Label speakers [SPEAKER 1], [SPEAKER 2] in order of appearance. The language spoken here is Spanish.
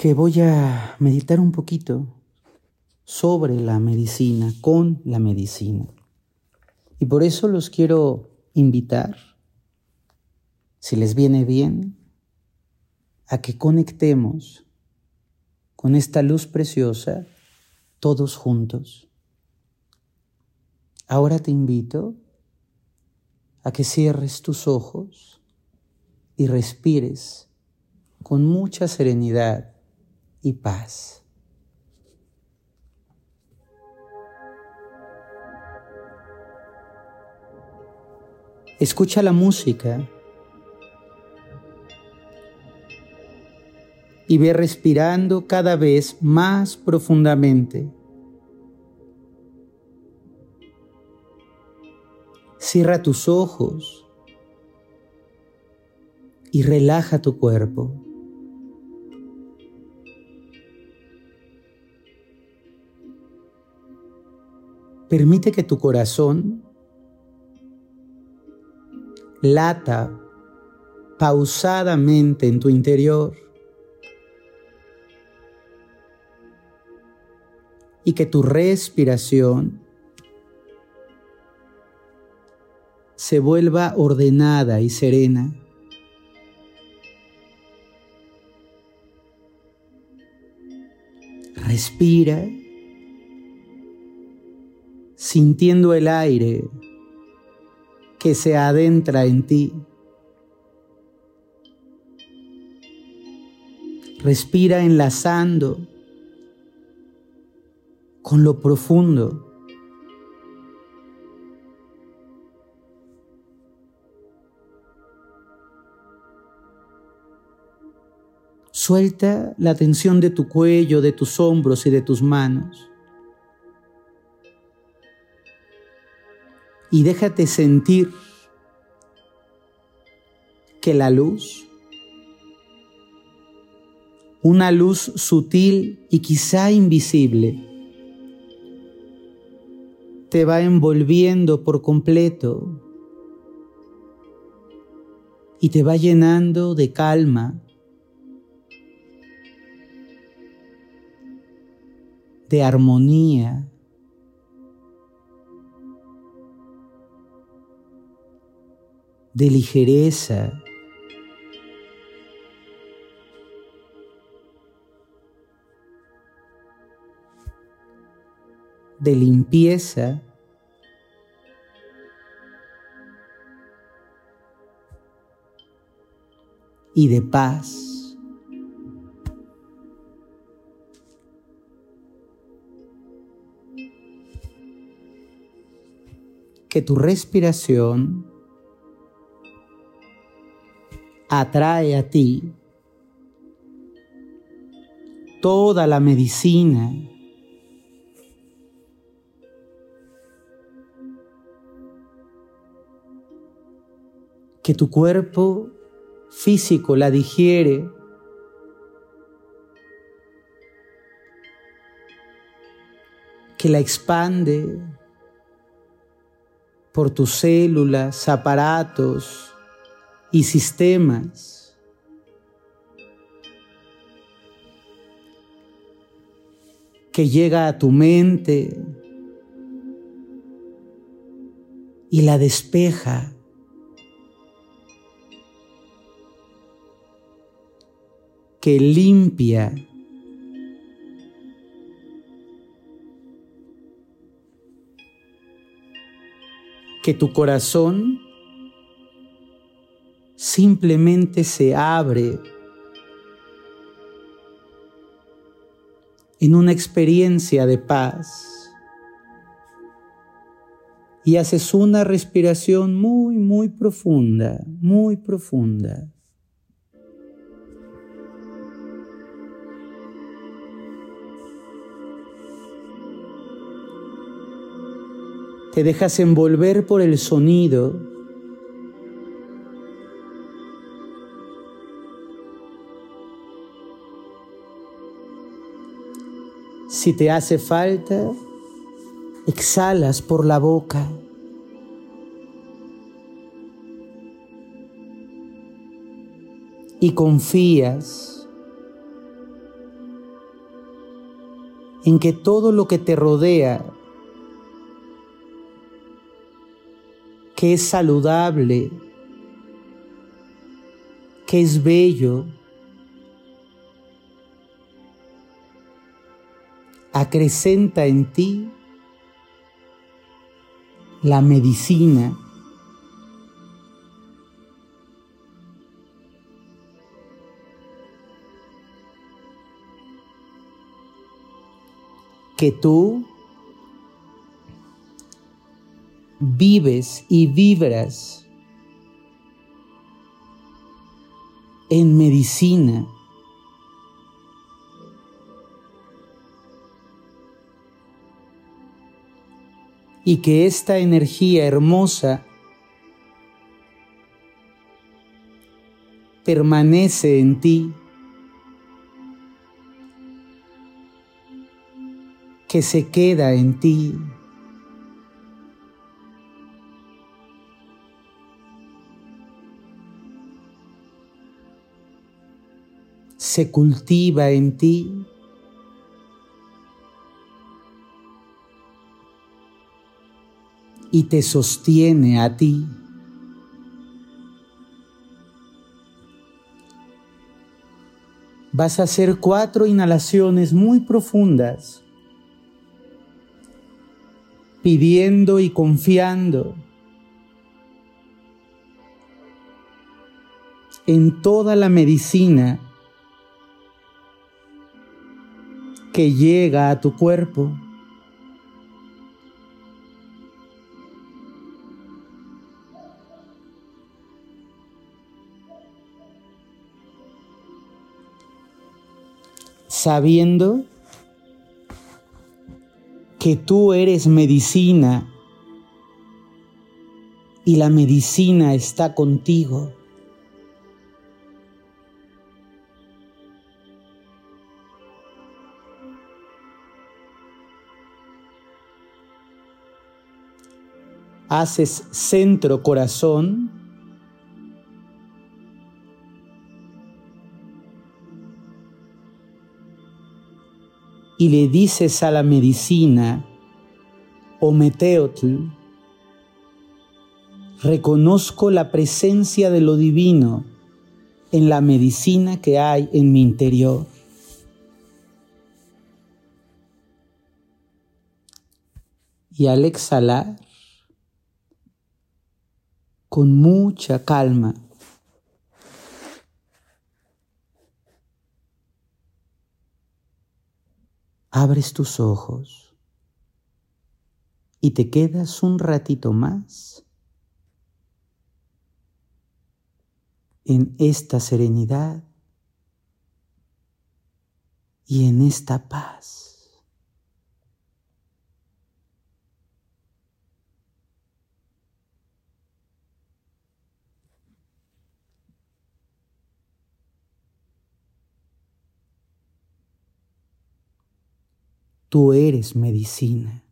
[SPEAKER 1] que voy a meditar un poquito sobre la medicina, con la medicina. Y por eso los quiero invitar, si les viene bien, a que conectemos con esta luz preciosa todos juntos. Ahora te invito a que cierres tus ojos y respires con mucha serenidad y paz. Escucha la música y ve respirando cada vez más profundamente. Cierra tus ojos y relaja tu cuerpo. Permite que tu corazón lata pausadamente en tu interior y que tu respiración se vuelva ordenada y serena. Respira, sintiendo el aire que se adentra en ti. Respira enlazando con lo profundo. Suelta la tensión de tu cuello, de tus hombros y de tus manos. Y déjate sentir que la luz, una luz sutil y quizá invisible, te va envolviendo por completo y te va llenando de calma, de armonía, de ligereza. de limpieza y de paz. Que tu respiración atrae a ti toda la medicina que tu cuerpo físico la digiere, que la expande por tus células, aparatos y sistemas. que llega a tu mente y la despeja que limpia que tu corazón simplemente se abre en una experiencia de paz y haces una respiración muy, muy profunda, muy profunda. te dejas envolver por el sonido. Si te hace falta, exhalas por la boca. Y confías en que todo lo que te rodea, que es saludable, que es bello, acrecenta en ti la medicina que tú vives y vibras en medicina. Y que esta energía hermosa permanece en ti que se queda en ti. se cultiva en ti. Y te sostiene a ti. Vas a hacer cuatro inhalaciones muy profundas pidiendo y confiando en toda la medicina que llega a tu cuerpo. Sabiendo que tú eres medicina y la medicina está contigo. Haces centro corazón y le dices a la medicina, o Meteotl, reconozco la presencia de lo divino en la medicina que hay en mi interior. Y al exhalar, con mucha calma, abres tus ojos y te quedas un ratito más en esta serenidad y en esta paz. Tú eres medicina.